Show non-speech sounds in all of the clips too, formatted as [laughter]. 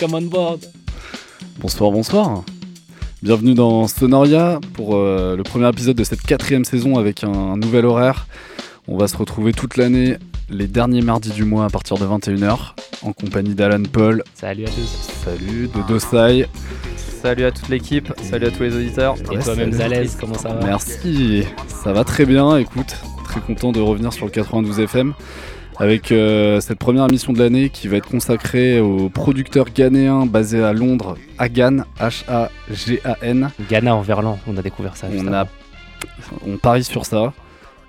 Welcome on board. Bonsoir, bonsoir. Bienvenue dans Sonoria pour euh, le premier épisode de cette quatrième saison avec un, nouvel horaire. On va se retrouver toute l'année les derniers mardis du mois à partir de 21h en compagnie d'Alan Paul. Salut à tous. Salut, de Dosai. Salut à toute l'équipe, salut à tous les auditeurs. Et toi-même Zalez, comment ça va? Merci, ça va très bien, écoute, très content de revenir sur le 92 FM avec euh, cette première émission de l'année qui va être consacrée au producteur ghanéen basé à Londres, Hagan, H-A-G-A-N. Ghana en verlan, on a découvert ça. On, a, on parie sur ça.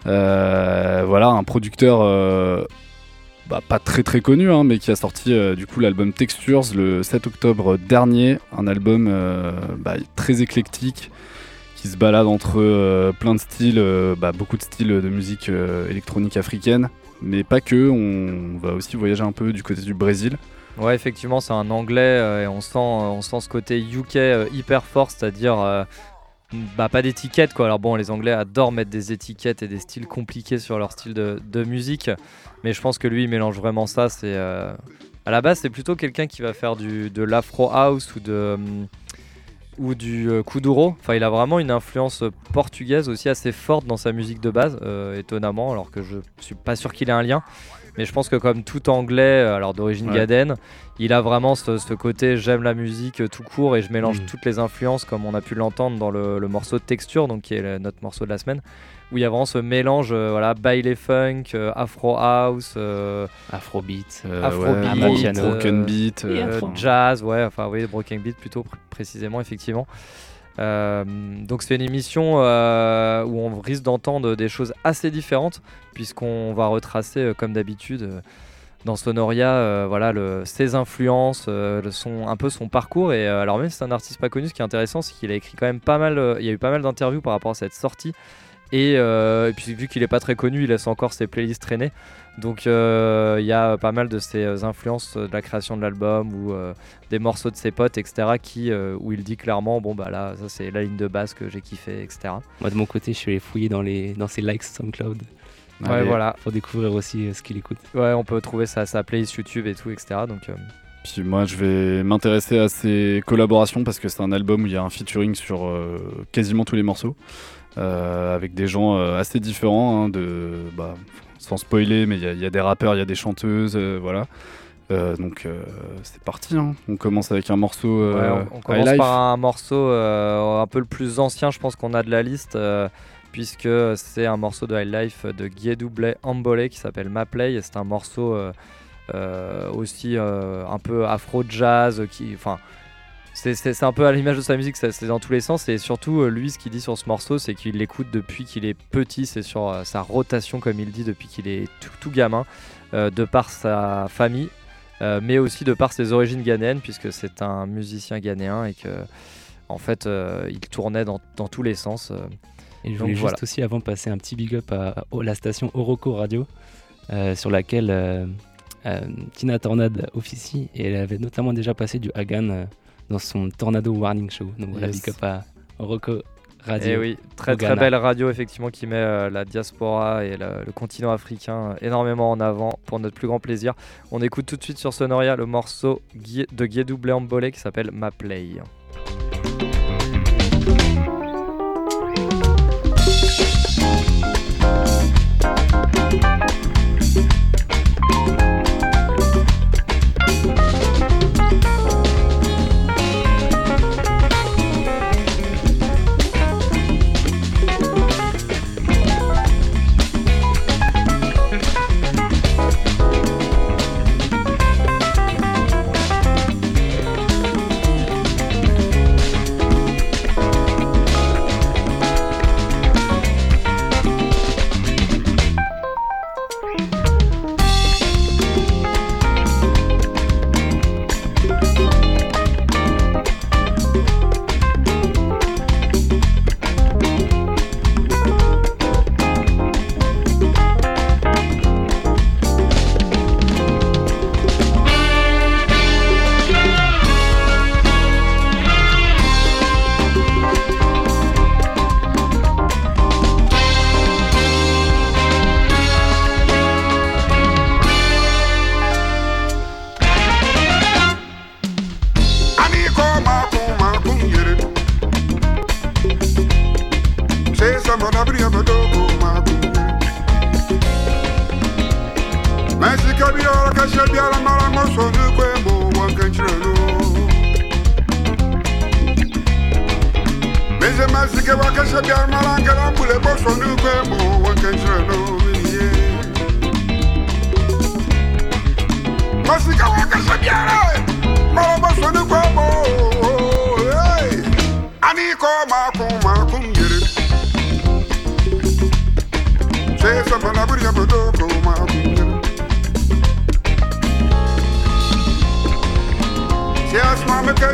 Euh, voilà, un producteur euh, bah, pas très très connu, hein, mais qui a sorti du coup l'album Textures le 7 octobre dernier. Un album bah, très éclectique qui se balade entre euh, plein de styles, bah, beaucoup de styles de musique électronique africaine, mais pas que. On va aussi voyager un peu du côté du Brésil. Ouais, effectivement, c'est un anglais et on sent, on sent ce côté UK hyper fort, c'est-à-dire bah, pas d'étiquette quoi. Alors bon, les Anglais adorent mettre des étiquettes et des styles compliqués sur leur style de, musique, mais je pense que lui il mélange vraiment ça. C'est euh... à la base c'est plutôt quelqu'un qui va faire du, de l'afro house ou de ou du euh, kuduro. Enfin, il a vraiment une influence portugaise aussi assez forte dans sa musique de base, euh, étonnamment, alors que je suis pas sûr qu'il ait un lien. Mais je pense que comme tout anglais, euh, alors d'origine Ouais. gaden, il a vraiment ce, ce côté j'aime la musique tout court et je mélange Mhm. toutes les influences comme on a pu l'entendre dans le, le morceau de texture, donc qui est le- notre morceau de la semaine, où il y a vraiment ce mélange, euh, voilà, baile funk, euh, afro house, euh, Afrobeat. Euh, Afrobeat, broken beat. euh, euh, jazz, ouais, enfin oui, broken beat plutôt pr- précisément, effectivement. Euh, donc c'est une émission euh, où on risque d'entendre des choses assez différentes puisqu'on va retracer euh, comme d'habitude euh, dans Sonoria euh, voilà le, ses influences, euh, le son, un peu son parcours et euh, alors même si c'est un artiste pas connu, ce qui est intéressant c'est qu'il a écrit quand même pas mal, euh, il y a eu pas mal d'interviews par rapport à cette sortie et, euh, et puis vu qu'il est pas très connu, il laisse encore ses playlists traîner. Donc euh, il y a pas mal de ses euh, influences de la création de l'album ou euh, des morceaux de ses potes, etc. Qui, euh, où il dit clairement, bon bah là, ça c'est la ligne de base que j'ai kiffé, etc. Moi de mon côté, je suis allé fouiller dans, les, dans ses likes SoundCloud Ouais, allez. voilà. pour découvrir aussi euh, ce qu'il écoute. Ouais, on peut trouver sa, sa playlist YouTube et tout, etc. Donc euh, Puis moi, je vais m'intéresser à ces collaborations parce que c'est un album où il y a un featuring sur euh, quasiment tous les morceaux, avec des gens euh, assez différents, hein, de, bah, sans spoiler, mais il y, a- il y a des rappeurs, il y a des chanteuses, euh, voilà. Euh, donc euh, c'est parti, hein. on commence avec un morceau. ouais, euh, on, on commence par un morceau euh, un peu le plus ancien, je pense qu'on a de la liste. euh, Puisque c'est un morceau de High Life de Guédoublé Ambole qui s'appelle Ma Play. et C'est un morceau euh, euh, aussi euh, un peu afro-jazz. qui, Enfin, c'est- un peu à l'image de sa musique, c'est dans tous les sens. Et surtout, euh, lui, ce qu'il dit sur ce morceau, c'est qu'il l'écoute depuis qu'il est petit. C'est sur euh, sa rotation, comme il dit, depuis qu'il est tout, tout gamin, euh, de par sa famille, euh, mais aussi de par ses origines ghanéennes, puisque c'est un musicien ghanéen et que, en fait, il tournait dans, dans tous les sens. Et je Donc voulais juste voilà. aussi avant passer un petit big up à, à la station Oroco Radio, sur laquelle Tina Tornade officie, et elle avait notamment déjà passé du Hagan dans son Tornado Warning Show. Donc voilà, Yes. big up à Oroco Radio. Et oui, très très belle radio effectivement qui met euh, la diaspora et le, le continent africain énormément en avant pour notre plus grand plaisir. On écoute tout de suite sur Sonoria le morceau de Guédou Bléambolé qui s'appelle Ma Play.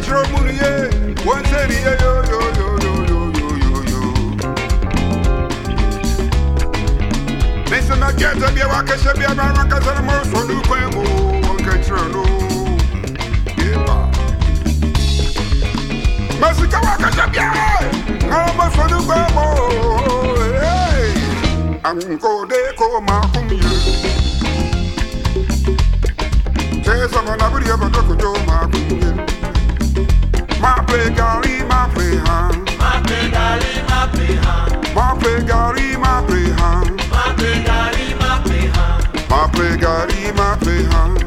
Jiro one thirty, yo, yo, yo, yo, yo, yo, yo, yo. Listen, I can't tell you, I can't tell you, I'm not going to most of the sonu kwemo, hey, angode koma kumye. Tell someone I would ever talk. Mape gari, mape han. Mape gari, mape han. Mape gari, mape han. Mape gari, mape han. Mape gari, mape han.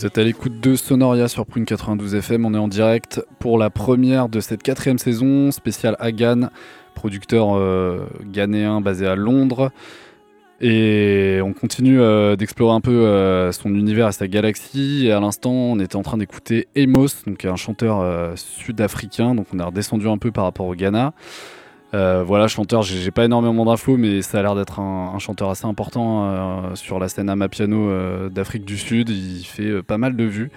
Vous êtes à l'écoute de Sonoria sur Prune 92 FM. On est en direct pour la première de cette quatrième saison spéciale Hagan, producteur euh, ghanéen basé à Londres. Et on continue euh, d'explorer un peu euh, son univers et sa galaxie. Et à l'instant, on était en train d'écouter Amos, donc un chanteur sud-africain. Donc on a redescendu un peu par rapport au Ghana. Euh, voilà, chanteur, j'ai pas énormément d'infos, mais ça a l'air d'être un, un chanteur assez important euh, sur la scène Amapiano euh, d'Afrique du Sud. Il fait euh, pas mal de vues.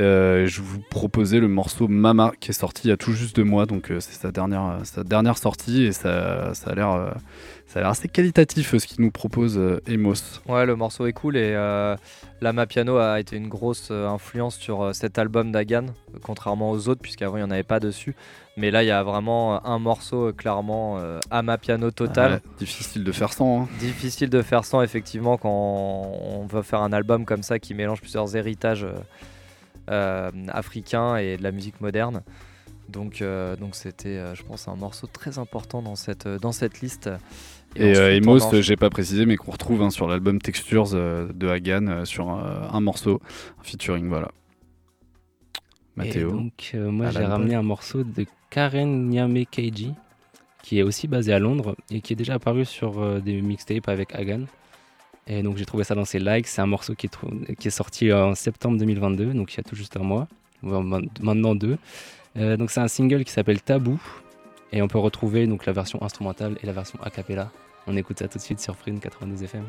Euh, je vous proposais le morceau Mama qui est sorti il y a tout juste deux mois, donc euh, c'est sa dernière, sa dernière sortie et ça, ça a l'air euh, assez qualitatif euh, ce qu'il nous propose euh, Emos. Ouais, le morceau est cool et euh, Lama Piano a été une grosse euh, influence sur euh, cet album d'Agan, euh, contrairement aux autres, puisqu'avant il n'y en avait pas dessus. Mais là, il y a vraiment euh, un morceau euh, clairement euh, Ama Piano total. Ouais, difficile de faire sans. hein. Difficile de faire sans, effectivement, quand on veut faire un album comme ça qui mélange plusieurs héritages euh, africains et de la musique moderne. Donc, euh, donc c'était, euh, je pense, un morceau très important dans cette, dans cette liste. Et ensuite, Emos, euh, j'ai pas précisé, mais qu'on retrouve hein, sur l'album Textures euh, de Hagan euh, sur euh, un morceau, un featuring, voilà. Mathéo. Et donc, euh, moi, j'ai ramené un morceau de Karen Nyame Keiji, qui est aussi basé à Londres et qui est déjà apparu sur euh, des mixtapes avec Hagan. Et donc, j'ai trouvé ça dans ses likes. C'est un morceau qui est, sorti en septembre 2022, donc il y a tout juste un mois, maintenant deux. Euh, donc, c'est un single qui s'appelle Tabou. Et on peut retrouver donc la version instrumentale et la version a cappella. On écoute ça tout de suite sur Free 92 FM.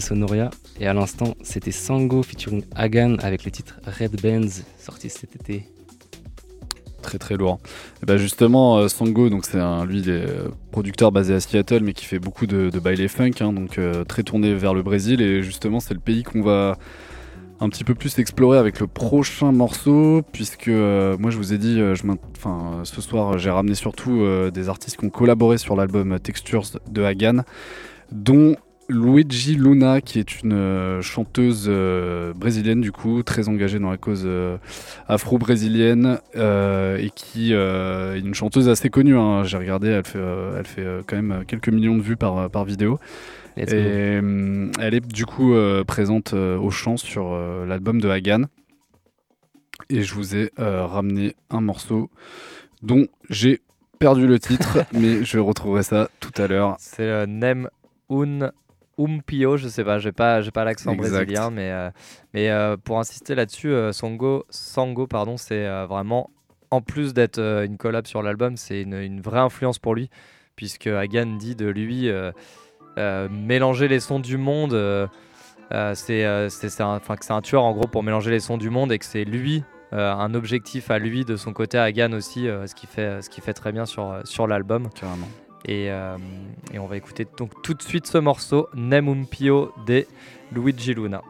Sonoria et à l'instant c'était Sango featuring Hagan avec le titre Red Bands sorti cet été. Très très lourd. Bah justement, euh, Sango, donc c'est un, lui, est euh, producteur basé à Seattle, mais qui fait beaucoup de, de baile funk, hein, donc euh, très tourné vers le Brésil. Et justement, c'est le pays qu'on va un petit peu plus explorer avec le prochain morceau, puisque moi je vous ai dit, enfin, ce soir j'ai ramené surtout des artistes qui ont collaboré sur l'album Textures de Hagan, dont Luigi Luna, qui est une euh, chanteuse euh, brésilienne du coup, très engagée dans la cause euh, afro-brésilienne et qui est une chanteuse assez connue. hein. J'ai regardé, elle fait, elle fait quand même quelques millions de vues par, par vidéo. Let's et go. elle est du coup présente au chant sur l'album de Hagan. Et je vous ai ramené un morceau dont j'ai perdu le titre, [laughs] mais je retrouverai ça tout à l'heure. C'est Nem Un Umpio, je sais pas, j'ai pas, j'ai pas l'accent brésilien, mais, euh, mais euh, pour insister là-dessus, euh, Sango, Sango, pardon, c'est euh, vraiment, en plus d'être une collab sur l'album, c'est une, une vraie influence pour lui, puisque Hagan dit de lui mélanger les sons du monde, c'est, c'est, un, enfin, que c'est un tueur en gros pour mélanger les sons du monde et que c'est lui. un objectif à lui de son côté Hagan aussi ce qui fait ce qui fait très bien sur, sur l'album Carrément. Et, euh, et on va écouter donc tout de suite ce morceau, Nem un Pio de Luigi Luna.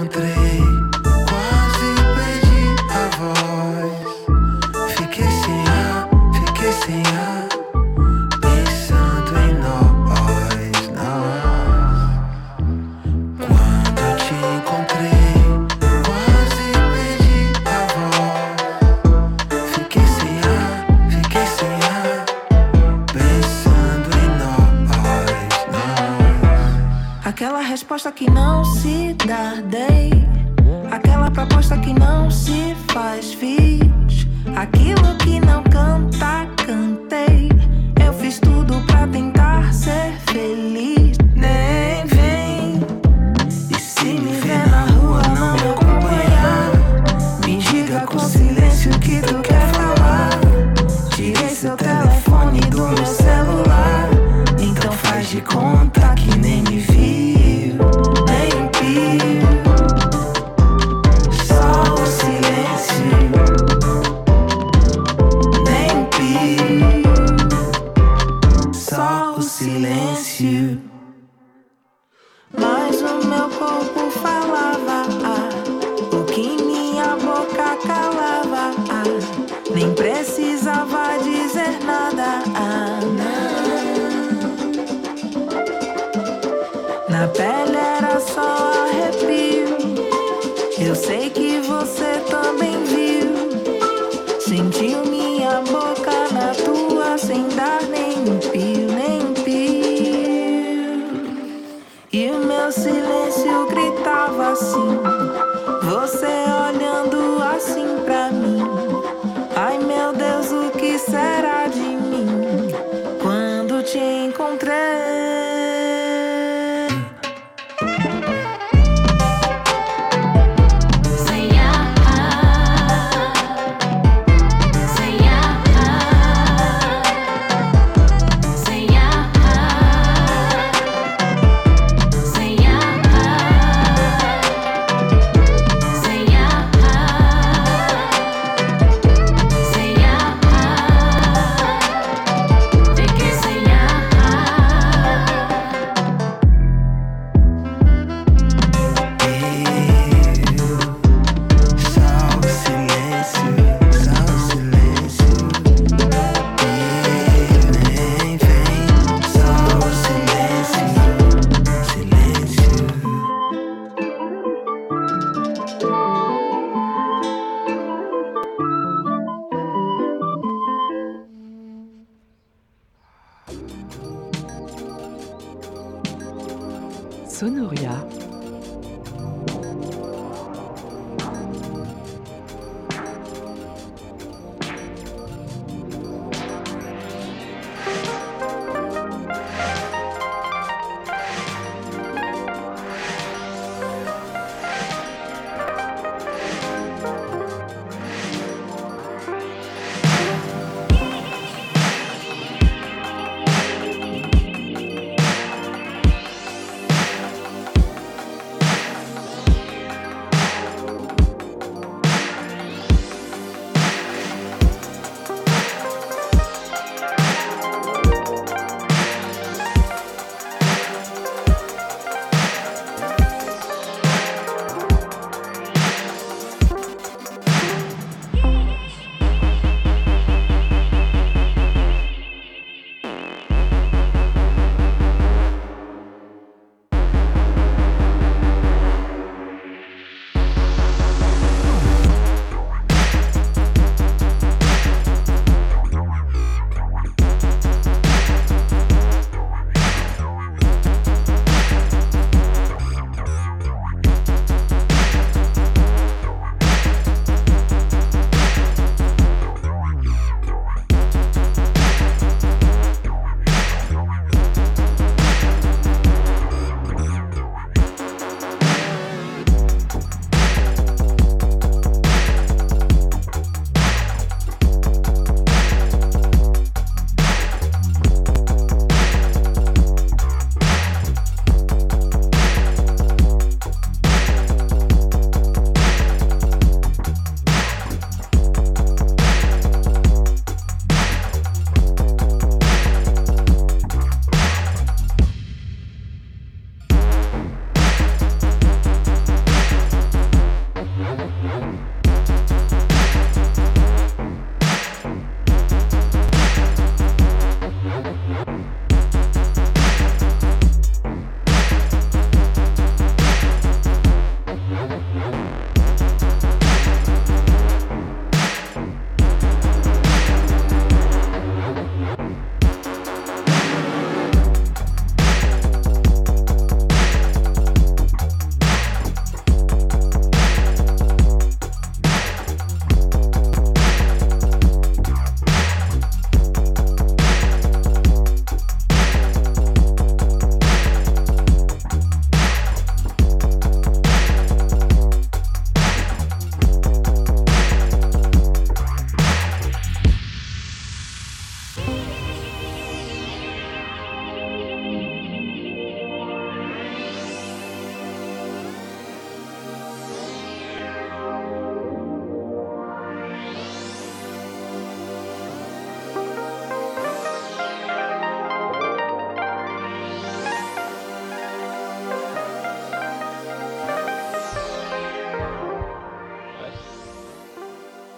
encontrei, resposta que não se dá, dei. Aquela proposta que não se faz, fiz. Aquilo que não canta, cantei. Eu fiz tudo pra tentar ser feliz. Nem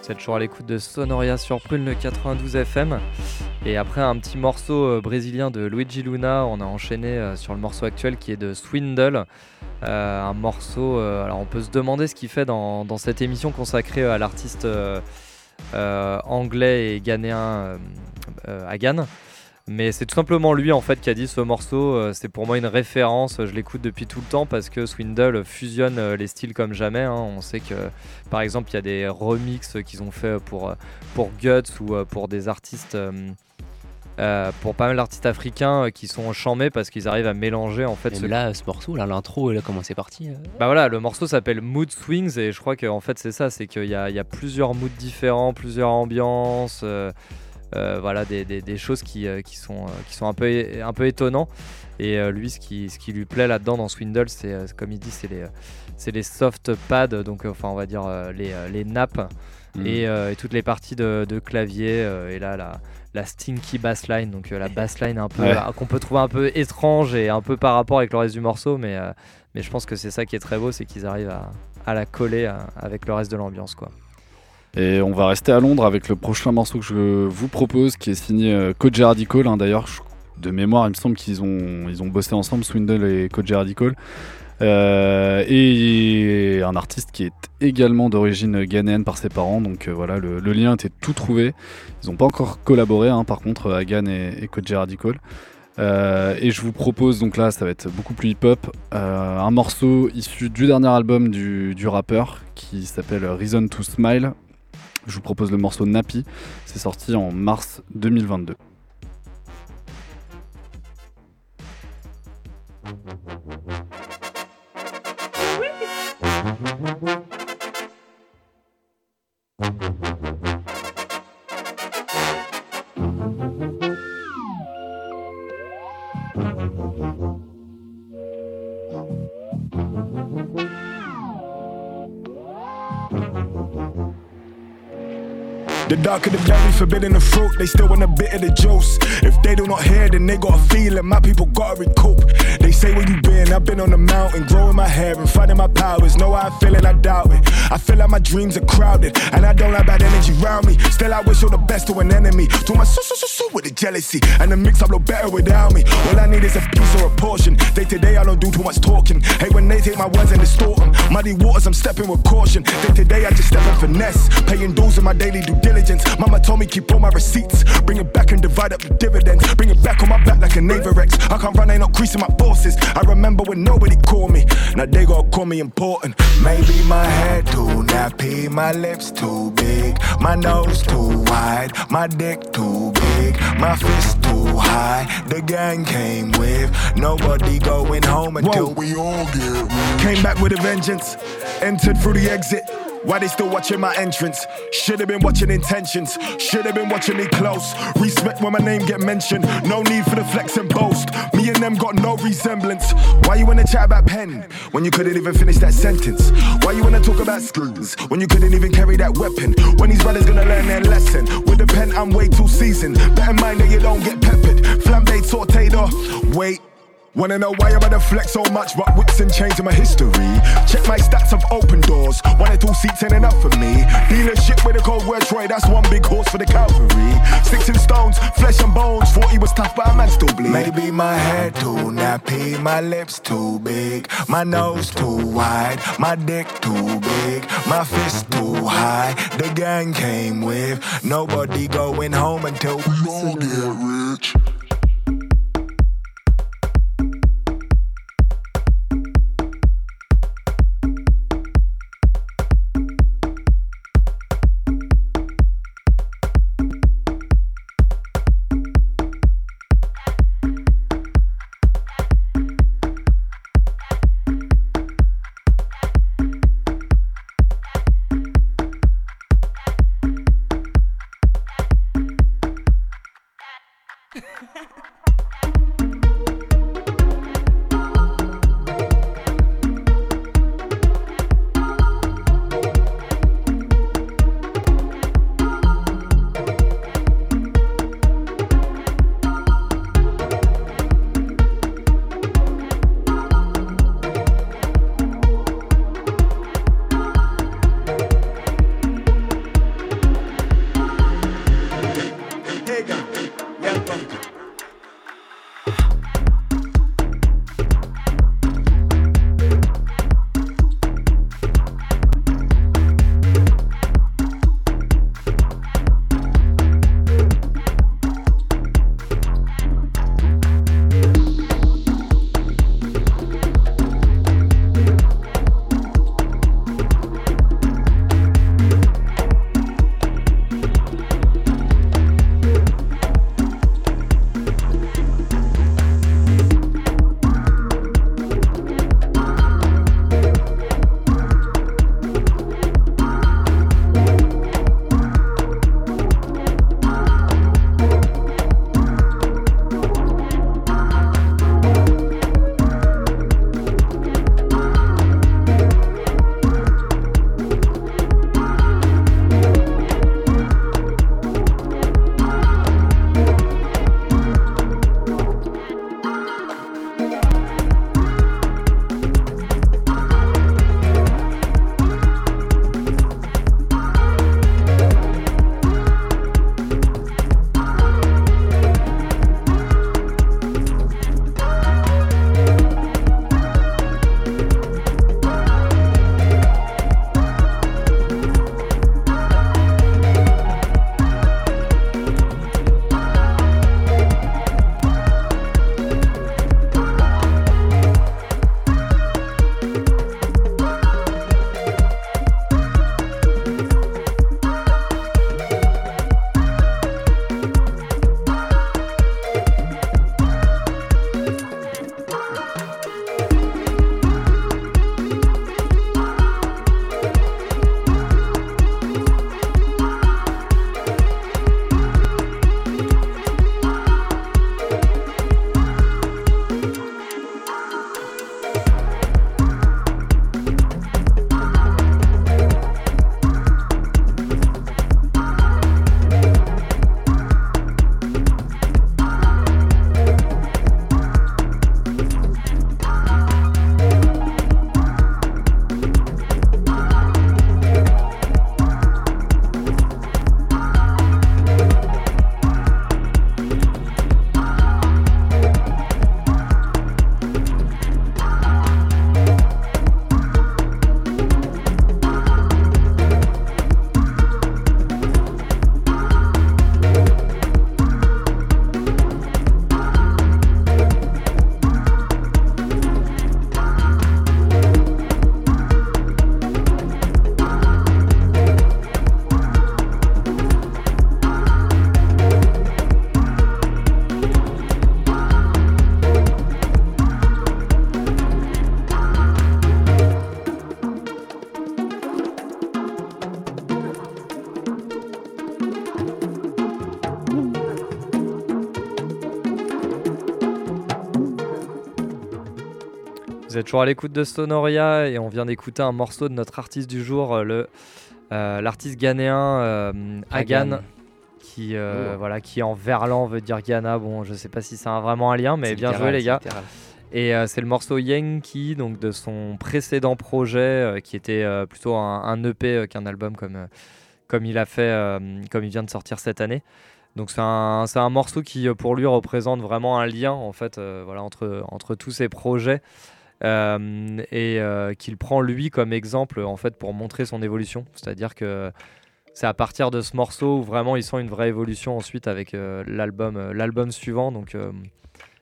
Êtes toujours à l'écoute de Sonoria sur Prune le 92 FM. Et après un petit morceau euh, brésilien de Luigi Luna, on a enchaîné euh, sur le morceau actuel qui est de Swindle. Euh, un morceau, alors on peut se demander ce qu'il fait dans, cette émission consacrée à l'artiste anglais et ghanéen Hagan. Mais c'est tout simplement lui en fait qui a dit ce morceau. euh, c'est pour moi une référence. Je l'écoute depuis tout le temps parce que Swindle fusionne euh, les styles comme jamais. hein. On sait que par exemple il y a des remixes qu'ils ont fait pour, euh, pour Guts ou pour des artistes. euh, pour pas mal d'artistes africains euh, qui sont chamés parce qu'ils arrivent à mélanger en fait Et ce là, ce morceau, là, l'intro, et là, comment c'est parti euh? Bah voilà, le morceau s'appelle Mood Swings et je crois qu'en fait c'est ça, c'est qu'il y y a plusieurs moods différents, plusieurs ambiances, voilà, des, des- des choses qui, euh, qui sont, euh, qui sont un peu, un peu étonnants. Et euh, lui, ce qui, ce qui lui plaît là-dedans dans Swindle, c'est euh, comme il dit, c'est les, euh, c'est les soft pads, donc euh, enfin on va dire euh, les, euh, les nappes Mhm. et, euh, et toutes les parties de, de clavier euh, et là la, la stinky bassline, donc euh, la bassline un peu Ouais. euh, qu'on peut trouver un peu étrange et un peu par rapport avec le reste du morceau, mais euh, mais je pense que c'est ça qui est très beau, c'est qu'ils arrivent à, à la coller euh, avec le reste de l'ambiance. quoi. Et on va rester à Londres avec le prochain morceau que je vous propose, qui est signé euh, Koji Radical. hein. D'ailleurs, de mémoire, il me semble qu'ils ont, bossé ensemble, Swindle et Koji Radical. Euh, et un artiste qui est également d'origine ghanéenne par ses parents. Donc euh, voilà, le, lien était tout trouvé. Ils n'ont pas encore collaboré, hein, par contre, Hagan et, et Koji Radical. Euh, et je vous propose, donc là, ça va être beaucoup plus hip-hop, euh, un morceau issu du dernier album du, du rappeur qui s'appelle Reason to Smile. Je vous propose le morceau Nappy. C'est sorti en mars 2022. The darker the berry, forbidden the fruit, they still want a bit of the juice. If they do not hear, then they got a feeling. My people gotta recoup. They say where you been, I've been on the mountain, growing my hair and finding my powers. Know how I feel and I doubt it. I feel like my dreams are crowded, and I don't have bad energy around me. Still, I wish all the best to an enemy. Do my so so so so with the jealousy, and the mix up look better without me. All I need is a piece or a portion. Day to day, I don't do too much talking. Hey, when they take my words and distort them, muddy waters, I'm stepping with caution. Day to day, I just step in finesse, paying dues in my daily due diligence. Mama told me keep all my receipts, bring it back and divide up the dividends. Bring it back on my back like a Naverex. I can't run, ain't not creasing my forces. I remember when nobody called me, now they gotta call me important. Maybe my head too nappy, my lips too big, my nose too wide, my dick too big, my fist too high. The gang came with nobody going home until we all get Came back with a vengeance, entered through the exit. Why they still watching my entrance? Should have been watching intentions. Should have been watching me close. Respect when my name get mentioned. No need for the flex and post. Me and them got no resemblance. Why you wanna chat about pen when you couldn't even finish that sentence? Why you wanna talk about skills when you couldn't even carry that weapon? When these brothers gonna learn their lesson? With the pen, I'm way too seasoned. Better in mind that you don't get peppered. Flambé sauteed off. Wait. Wanna know why I'm gonna flex so much, but whips and chains in my history. Check my stats of open doors. One or two seats ain't enough for me. Dealership with a cold word Troy, that's one big horse for the cavalry. Sticks and stones, flesh and bones. Thought he was tough, but a man still bleed. Maybe my head too nappy, my lips too big, my nose too wide, my dick too big, my fist too high. The gang came with nobody going home until we all get rich. Toujours à l'écoute de Sonoria et on vient d'écouter un morceau de notre artiste du jour, euh, le euh, l'artiste ghanéen euh, Hagan, Hagan. qui euh, voilà qui en verlan veut dire Ghana. Bon, je sais pas si c'est vraiment un lien, mais bien littéral, joué les gars. littéral. Et c'est le morceau Yankee, donc de son précédent projet, qui était plutôt un, un EP qu'un album, comme, comme il a fait, comme il vient de sortir cette année. Donc c'est un, un morceau qui, pour lui, représente vraiment un lien en fait, voilà, entre, entre tous ces projets. Euh, et euh, qu'il prend lui comme exemple en fait pour montrer son évolution. C'est-à-dire que c'est à partir de ce morceau où vraiment il sent une vraie évolution ensuite avec euh, l'album euh, l'album suivant. Donc euh,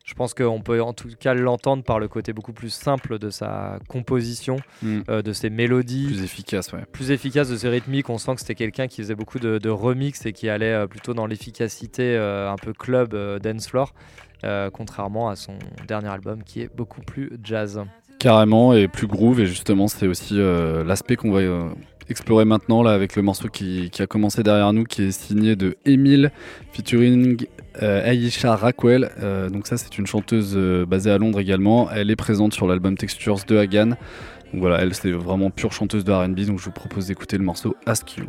je pense qu'on peut en tout cas l'entendre par le côté beaucoup plus simple de sa composition, Mm. euh, de ses mélodies, Plus efficace, ouais. plus efficace de ses rythmiques. On sent que c'était quelqu'un qui faisait beaucoup de, de remix et qui allait plutôt dans l'efficacité un peu club dance floor, contrairement à son dernier album qui est beaucoup plus jazz. Carrément, et plus groove, et justement, c'est aussi euh, l'aspect qu'on va euh, explorer maintenant là avec le morceau qui, a commencé derrière nous, qui est signé de Emile featuring euh, Aisha. Euh, donc, ça, c'est une chanteuse euh, basée à Londres également. Elle est présente sur l'album Textures de Hagan. Donc voilà, elle, c'est vraiment pure chanteuse de RB, donc je vous propose d'écouter le morceau Ask You.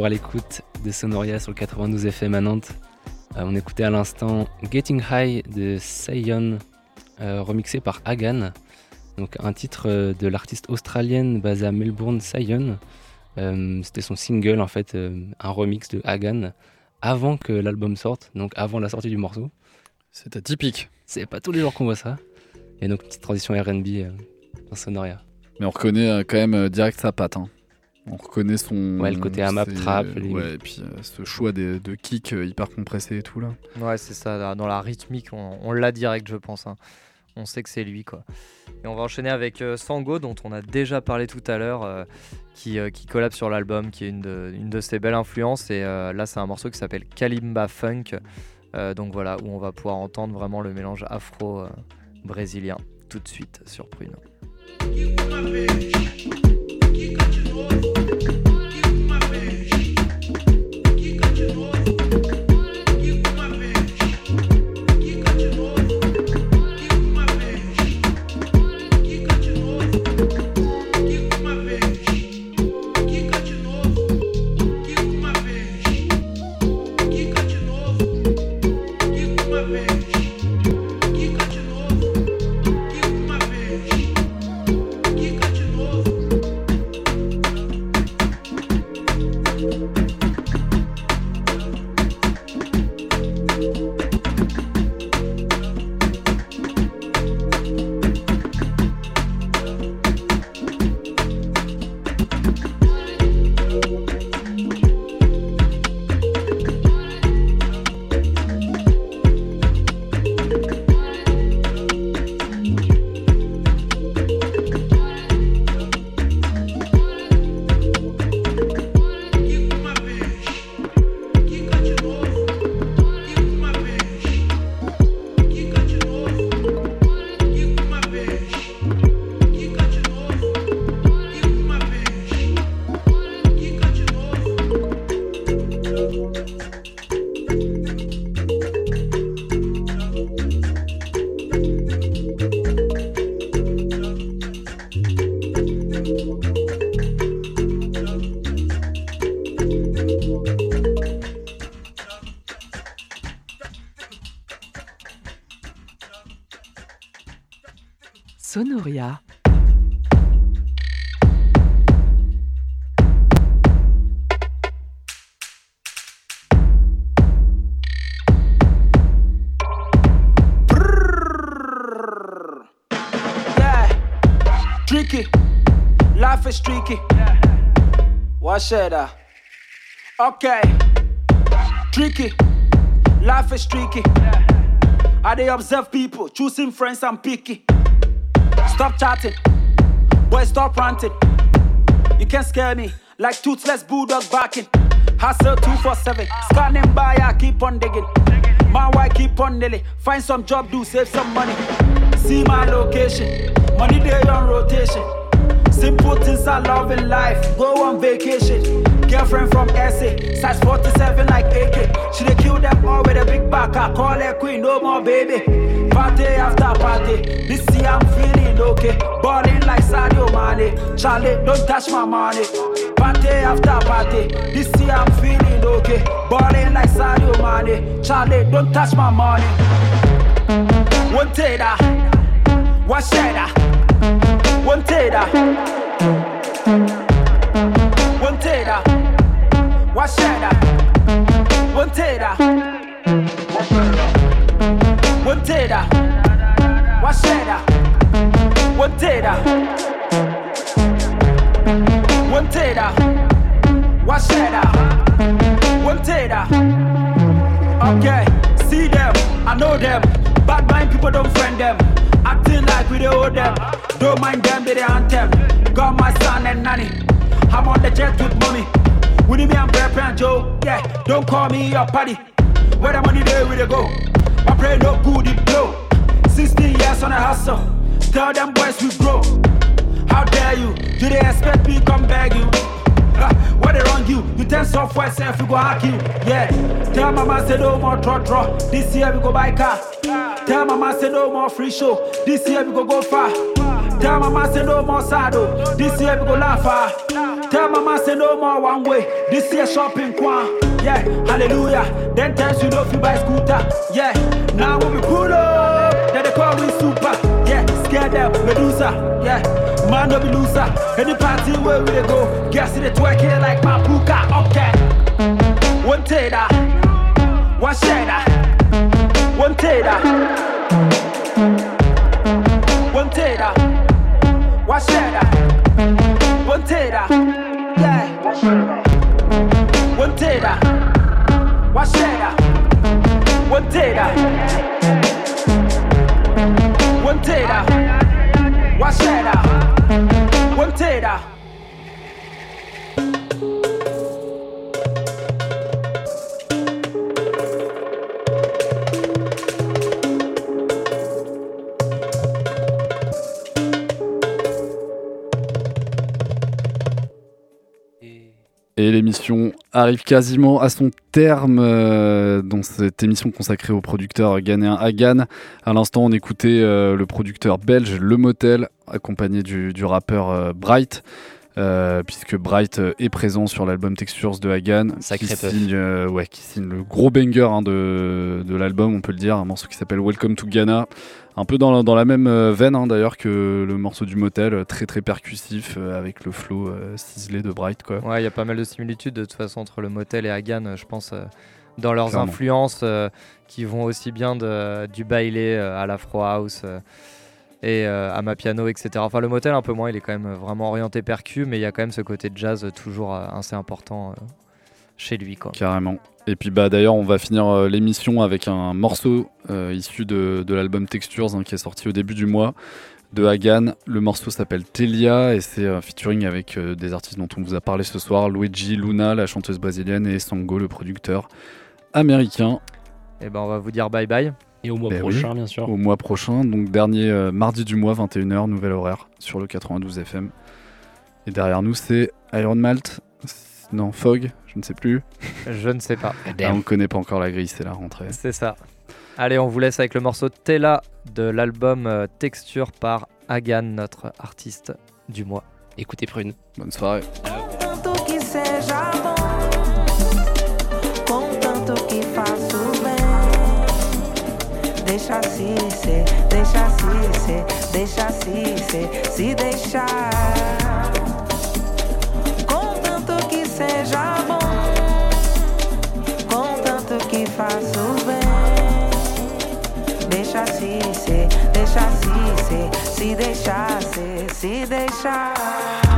Toujours à l'écoute de Sonoria sur le 92 FM à Nantes. Euh, on écoutait à l'instant Getting High de Sion, euh, remixé par Hagan. Donc un titre euh, de l'artiste australienne basée à Melbourne. Euh, C'était son single en fait, un remix de Hagan avant que l'album sorte, donc avant la sortie du morceau. C'est atypique. C'est pas tous les jours qu'on voit ça. Et donc petite transition R&B dans Sonoria. Mais on reconnaît quand même direct sa patte. hein. On reconnaît son. Ouais, le côté AMAP, trap, les- Ouais, et puis euh, ce choix des- de kick euh, hyper compressé et tout là. Ouais, c'est ça. Dans la rythmique, on, on l'a direct, je pense. hein. On sait que c'est lui, quoi. Et on va enchaîner avec euh, Sango, dont on a déjà parlé tout à l'heure, euh, qui, euh, qui collab sur l'album, qui est une de, une de ses belles influences. Et euh, là, c'est un morceau qui s'appelle Kalimba Funk. Euh, donc voilà, où on va pouvoir entendre vraiment le mélange afro-brésilien tout de suite sur Prune. Sonoria. Yeah, tricky. Life is tricky. What said I? Uh? Okay, tricky. Life is tricky. I they observe people, choosing friends and picky. Stop chatting, boy, stop ranting. You can't scare me like toothless bulldog barking. Hustle 247, scanning by, I keep on digging. My wife keep on nailing. Find some job, do save some money. See my location, money day on rotation. Simple things I love in life. Go on vacation. Girlfriend from SA, size 47 like AK. She kill them all with a big back. I call her queen, no more baby. Party after party, this year I'm feeling okay. Balling like Sadio Mane. Charlie, don't touch my money. Party after party, this year I'm feeling okay. Balling like Sadio Mane. Charlie, don't touch my money. One tater, one shader, one tater. One tater, one shader, one tater. One tater, one shader, one tater. One tater, one shader, one tater. Okay, see them, I know them. Bad mind people don't friend them. Acting like we don't owe them. Don't mind them, they the anthem. Got my son and nanny. I'm on the jet with mommy. With me and Brad and Joe. Yeah, don't call me your party. Where the money there, we they go. My pray no good, it blow. 16 years on a hustle. Tell them boys we grow. How dare you? Do they expect me come beg you? Ah, what they wrong you? You tell software self we go hack you. Yeah. Tell mama say no more draw draw. This year we go buy car. Tell my man say no more free show. This year we go go far. Tell my man say no more saddle. This year we go laugh far. Tell my man say no more one way. This year shopping quan. Yeah, hallelujah. Then times you know if you buy scooter. Yeah, now when we pull up, then they call me super. Yeah, scared them, Medusa. Yeah, man no be loser. Any party where we go, guess it twerking like my. Okay, one tater, one shader, one tater, one tater, one shader, one tater. Yeah. I? Why I? What did I? What did I? Why should I? What did I? Et l'émission arrive quasiment à son terme euh, dans cette émission consacrée au producteur ghanéen Hagan. À l'instant, on écoutait euh, le producteur belge Le Motel, accompagné du, du rappeur euh, Bright. puisque Bright est présent sur l'album Textures de Hagan, Sacré qui puff. signe, ouais, qui signe le gros banger hein, de, de l'album, on peut le dire, un morceau qui s'appelle Welcome to Ghana, un peu dans, la- dans la même euh, veine hein, d'ailleurs que le morceau du motel, euh, très très percussif euh, avec le flow ciselé de Bright quoi. Ouais, il y a pas mal de similitudes de toute façon entre le motel et Hagan, je pense, dans leurs Clairement. influences euh, qui vont aussi bien de, du bailé euh, à l'afro house euh, et à ma piano, etc. Enfin, le motel un peu moins, il est quand même vraiment orienté percu, mais il y a quand même ce côté jazz toujours assez important chez lui. Quoi. Carrément. Et puis bah d'ailleurs on va finir euh, l'émission avec un morceau euh, issu de, de l'album Textures hein, qui est sorti au début du mois de Hagan. Le morceau s'appelle Telia et c'est un featuring avec euh, des artistes dont on vous a parlé ce soir, Luigi Luna, la chanteuse brésilienne, et Sango, le producteur américain. Et ben on va vous dire bye bye. Et au mois Ben prochain, oui, bien sûr. Au mois prochain, donc dernier euh, mardi du mois, 21h, nouvel horaire sur le 92 FM. Et derrière nous, c'est Iron Malt, non, Fog, je ne sais plus. Je ne sais pas. Ah, on ne connaît pas encore la grille, c'est la rentrée. C'est ça. Allez, on vous laisse avec le morceau Tella de l'album euh, Texture par Hagan, notre artiste du mois. Écoutez Prune. Bonne soirée. Tanto que seja bom, contanto que faço bem. Deixa assim ser, deixa assim ser, deixa assim ser, se deixar. Bem. Deixa assim ser, deixa assim ser, se deixar ser, se deixar.